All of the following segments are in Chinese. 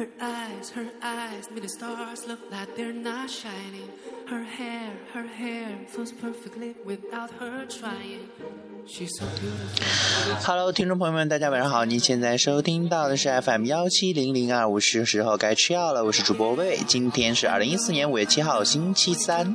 Her eyes, her eyes, me the stars look like they're not shining. Her hair, her hair flows perfectly without her trying. She's so beautiful. Hello，听众朋友们，大家晚上好！您现在收听到的是 FM 幺七零零二五，是时候该吃药了。我是主播魏，今天是二零一四年五月七号，星期三。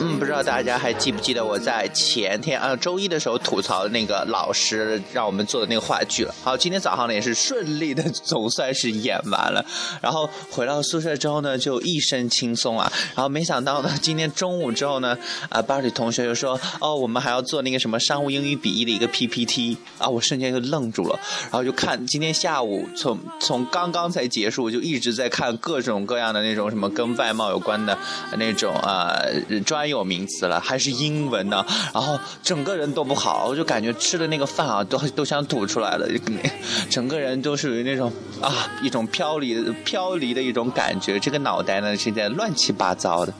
嗯，不知道大家还记不记得我在前天啊周一的时候吐槽的那个老师让我们做的那个话剧了。好，今天早上呢也是顺利的，总算是演完了。然后回到宿舍之后呢，就一身轻松啊。然后没想到呢，今天中午之后呢，啊班里同学就说，哦，我们还要做那个什么商务英语笔译的一个 PPT 啊，我瞬间就愣住了。然后就看今天下午从从刚刚才结束，就一直在看各种各样的那种什么跟外貌有关的那种啊、专有名词了，还是英文呢，然后整个人都不好，我就感觉吃的那个饭啊都都想吐出来了，整个人都属于那种啊一种飘离飘离的一种感觉，这个脑袋呢现在乱七八糟的。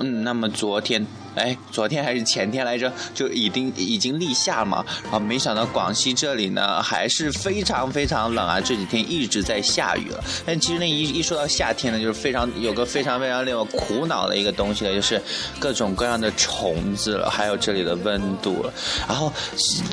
嗯，那么昨天，哎，昨天还是前天来着，就已经已经立夏嘛，啊，没想到广西这里呢还是非常非常冷啊，这几天一直在下雨了。但其实那一一说到夏天呢，就是非常有个非常非常令我苦恼的一个东西了，就是各种各样的虫子了，还有这里的温度了。然后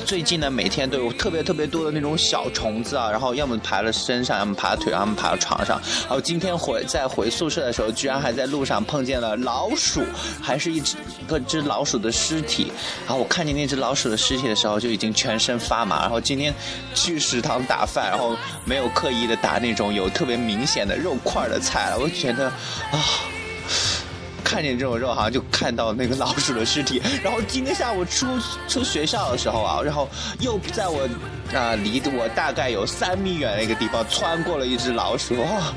最近呢，每天都有特别特别多的那种小虫子啊，然后要么爬到身上，要么爬到腿上，要么爬到床上。然后今天回在回宿舍的时候，居然还在路上碰见了老鼠，还是一只只老鼠的尸体。然后我看见那只老鼠的尸体的时候，就已经全身发麻。然后今天去食堂打饭，然后没有刻意的打那种有特别明显的肉块的菜了，我觉得啊。看见这种肉，好像就看到那个老鼠的尸体。然后今天下午出出学校的时候啊，然后又在我啊、离我大概有三米远的一个地方穿过了一只老鼠。哇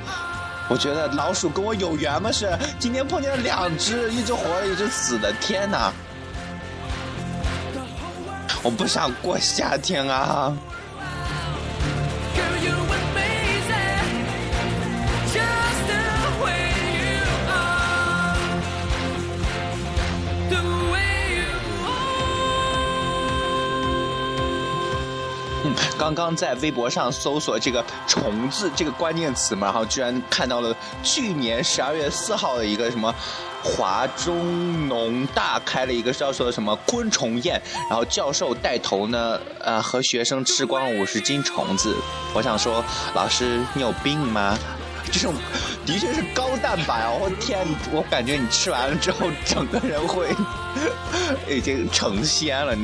我觉得老鼠跟我有缘吗？是今天碰见了两只，一只活的，一只死的。天哪！我不想过夏天啊！刚刚在微博上搜索这个“虫子”这个关键词嘛，然后居然看到了去年十二月四号的一个什么华中农大开了一个叫做什么昆虫宴，然后教授带头呢，呃，和学生吃光了五十斤虫子。我想说，老师你有病吗？这种的确是高蛋白哦！我天，我感觉你吃完了之后，整个人会 已经成仙了。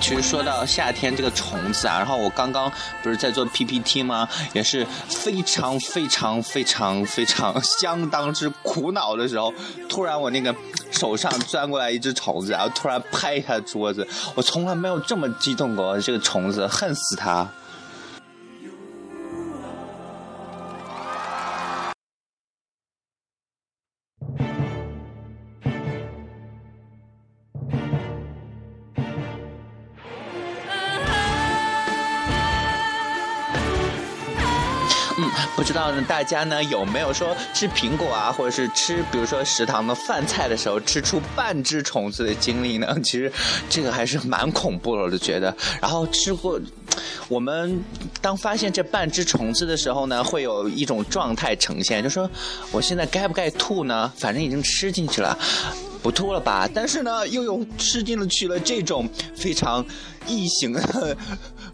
其实说到夏天这个虫子啊，然后我刚刚不是在做 PPT 吗？也是非常非常非常非常相当之苦恼的时候，突然我那个手上钻过来一只虫子，然后突然拍一下桌子，我从来没有这么激动过。这个虫子，恨死它！呢，大家呢有没有说吃苹果啊，或者是吃比如说食堂的饭菜的时候吃出半只虫子的经历呢？其实这个还是蛮恐怖的，我就觉得。然后吃过，我们当发现这半只虫子的时候呢，会有一种状态呈现，就说我现在该不该吐呢？反正已经吃进去了。不吐了吧？但是呢，又有吃进了去了这种非常异形的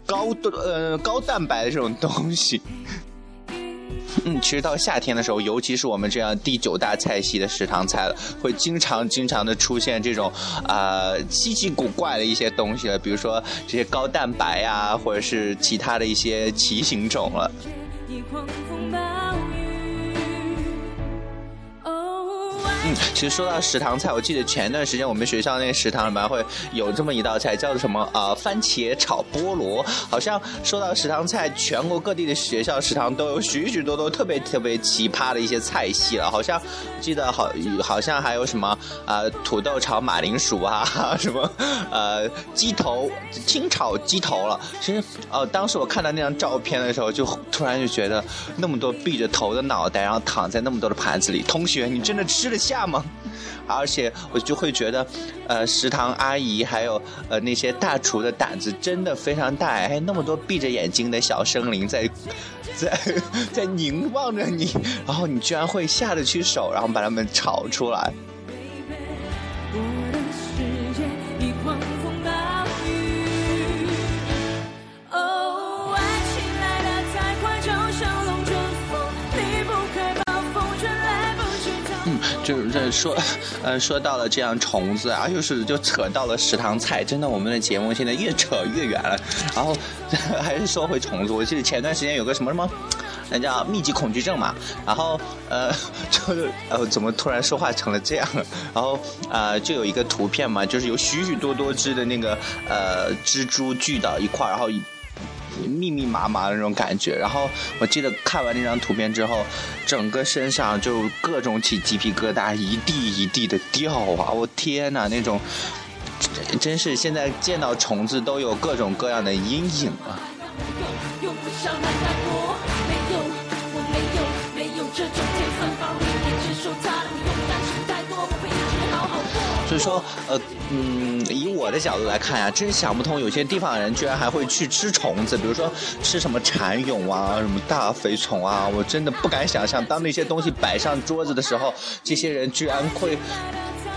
高呃高蛋白的这种东西。嗯，其实到夏天的时候，尤其是我们这样第九大菜系的食堂菜了，会经常经常的出现这种、呃、稀奇古怪的一些东西了，比如说这些高蛋白啊，或者是其他的一些奇形种了。其实说到食堂菜，我记得前段时间我们学校那食堂里面会有这么一道菜，叫做什么啊、呃番茄炒菠萝。好像说到食堂菜，全国各地的学校食堂都有许许多多特别特别奇葩的一些菜系了。好像记得好好像还有什么呃土豆炒马铃薯啊，什么呃鸡头清炒鸡头了。其实呃当时我看到那张照片的时候，就突然就觉得那么多闭着头的脑袋，然后躺在那么多的盘子里，同学你真的吃得下吗？而且我就会觉得，呃，食堂阿姨还有呃那些大厨的胆子真的非常大，哎，那么多闭着眼睛的小生灵在，在在凝望着你，然后你居然会下得去手，然后把它们炒出来。就是说，呃，说到了这样虫子啊，又是就扯到了食堂菜，真的，我们的节目现在越扯越远了。然后 还是说回虫子，我记得前段时间有个什么什么。那叫密集恐惧症嘛，然后呃，就是呃，怎么突然说话成了这样？然后呃，就有一个图片嘛，就是有许许多多只的那个呃蜘蛛聚到一块，然后密密麻麻的那种感觉。然后我记得看完那张图片之后，整个身上就各种起鸡皮疙瘩，一地一地的掉啊！我天哪，那种真是现在见到虫子都有各种各样的阴影啊！用不上那太多，没有，我没有，没有这种说，呃，嗯，以我的角度来看呀、真想不通，有些地方的人居然还会去吃虫子，比如说吃什么蚕蛹啊，什么大肥虫啊，我真的不敢想象，当那些东西摆上桌子的时候，这些人居然会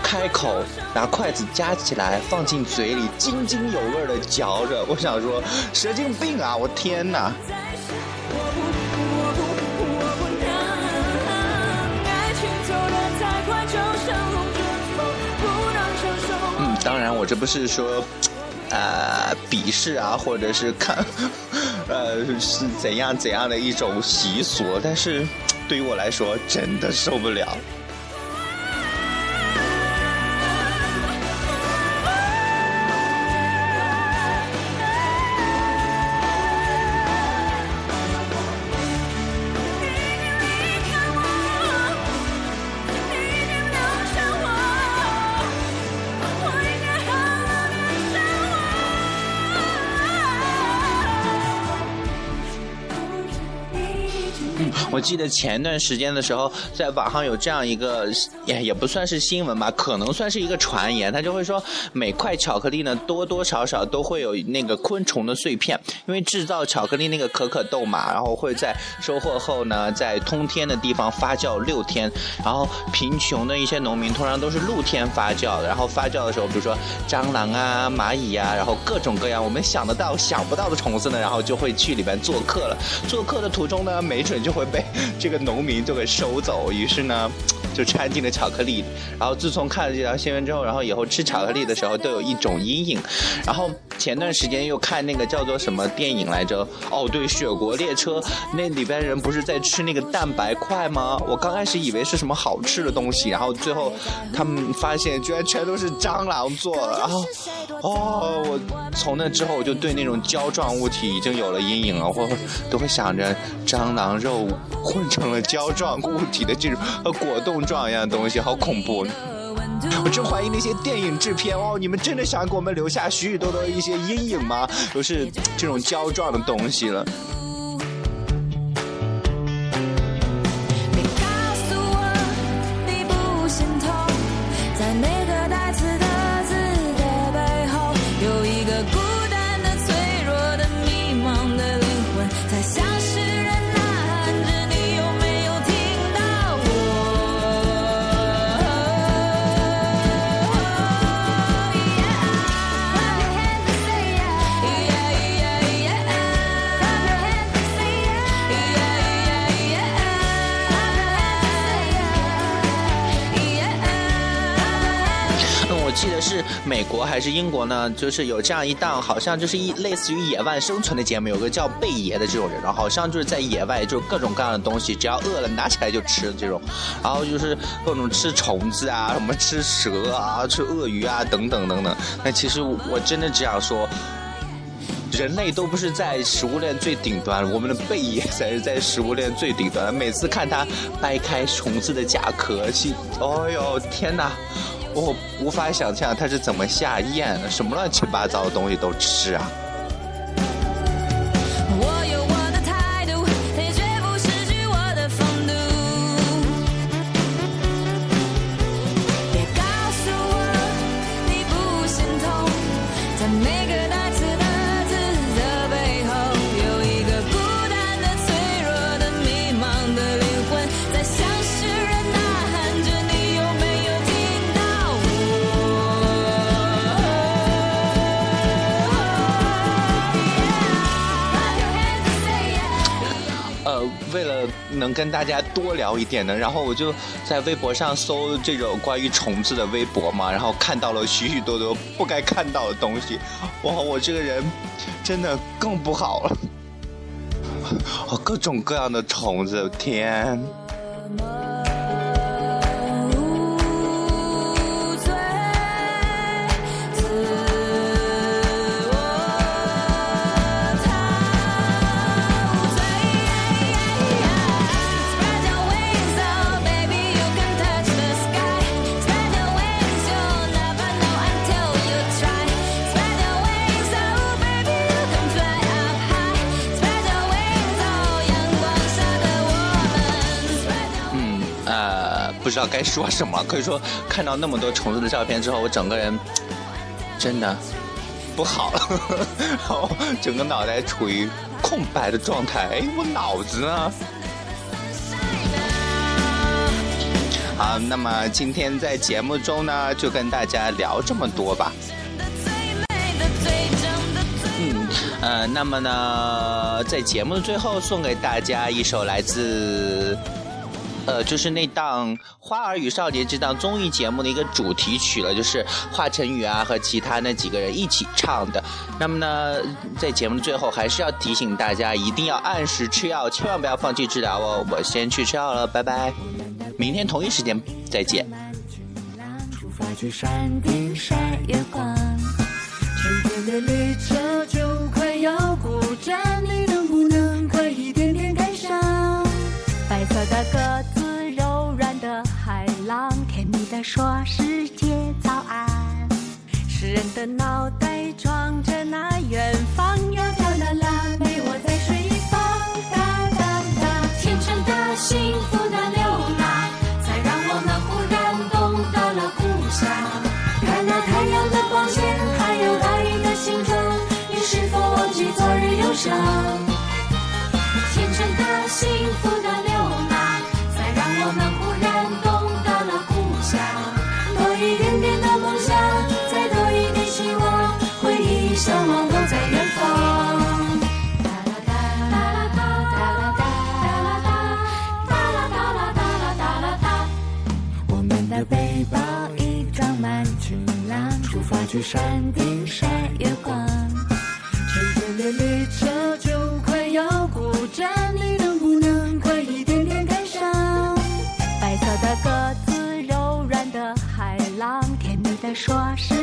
开口拿筷子夹起来放进嘴里，津津有味的嚼着。我想说，神经病啊！我天哪！我这不是说，呃，鄙视啊，或者是看，呃，是怎样怎样的一种习俗，但是对于我来说，真的受不了。我记得前段时间的时候，在网上有这样一个，也也不算是新闻吧，可能算是一个传言，他就会说每块巧克力呢多多少少都会有那个昆虫的碎片，因为制造巧克力那个可可豆嘛，然后会在收获后呢，在通天的地方发酵六天，然后贫穷的一些农民通常都是露天发酵的，然后发酵的时候，比如说蟑螂啊、蚂蚁啊，然后各种各样我们想得到、想不到的虫子呢，然后就会去里边做客了。做客的途中呢，没准就会被这个农民就给收走，于是呢。就掺进了巧克力，然后自从看了这条新闻之后，然后以后吃巧克力的时候都有一种阴影。然后前段时间又看那个叫做什么电影来着？哦，对，《雪国列车》那里边人不是在吃那个蛋白块吗？我刚开始以为是什么好吃的东西，然后最后他们发现居然全都是蟑螂做的。然后，哦，我从那之后我就对那种胶状物体已经有了阴影了，我都会想着蟑螂肉混成了胶状物体的这种和果冻状一样东西，好恐怖。我真怀疑那些电影制片哦，你们真的想给我们留下许许多多一些阴影吗？都是这种胶状的东西了。是美国还是英国呢？就是有这样一档，好像就是一类似于野外生存的节目，有个叫贝爷的这种人，然后好像就是在野外，就各种各样的东西，只要饿了拿起来就吃这种，然后就是各种吃虫子啊，什么吃蛇啊，吃鳄鱼啊，等等等等。那其实我真的只想说。人类都不是在食物链最顶端，我们的贝爷才是在食物链最顶端。每次看他掰开虫子的甲壳，去，哦呦天哪，我无法想象他是怎么下咽的，什么乱七八糟的东西都吃啊！跟大家多聊一点呢，然后我就在微博上搜这种关于虫子的微博嘛，然后看到了许许多多不该看到的东西，哇，我这个人真的更不好了，哦，各种各样的虫子，天！不知道该说什么。可以说，看到那么多虫子的照片之后，我整个人真的不好了，然后整个脑袋处于空白的状态。哎，我脑子呢？好，那么今天在节目中呢，就跟大家聊这么多吧。嗯，呃，那么呢，在节目的最后送给大家一首来自，呃，就是那档《花儿与少年》这档综艺节目的一个主题曲了，就是华晨宇啊和其他那几个人一起唱的。那么呢，在节目的最后，还是要提醒大家，一定要按时吃药，千万不要放弃治疗哦。我先去吃药了，拜拜，明天同一时间再见。出发去山顶晒月光。春天的列车就快要过站，你能不能快一点点赶上？白色的鸽子，的说世界早安。诗人的脑袋装着那远方，窈窕的腊梅，我在水一方。哒哒哒，天真的、幸福的流浪，才让我们忽然懂得了故乡。看那太阳的光线，还有大雨的形状，你是否忘记昨日忧伤？天真的、幸福的流浪，去山顶晒月光。春天的列车就快要过站，你能不能快一点点赶上？白色的鸽子，柔软的海浪，甜蜜的说声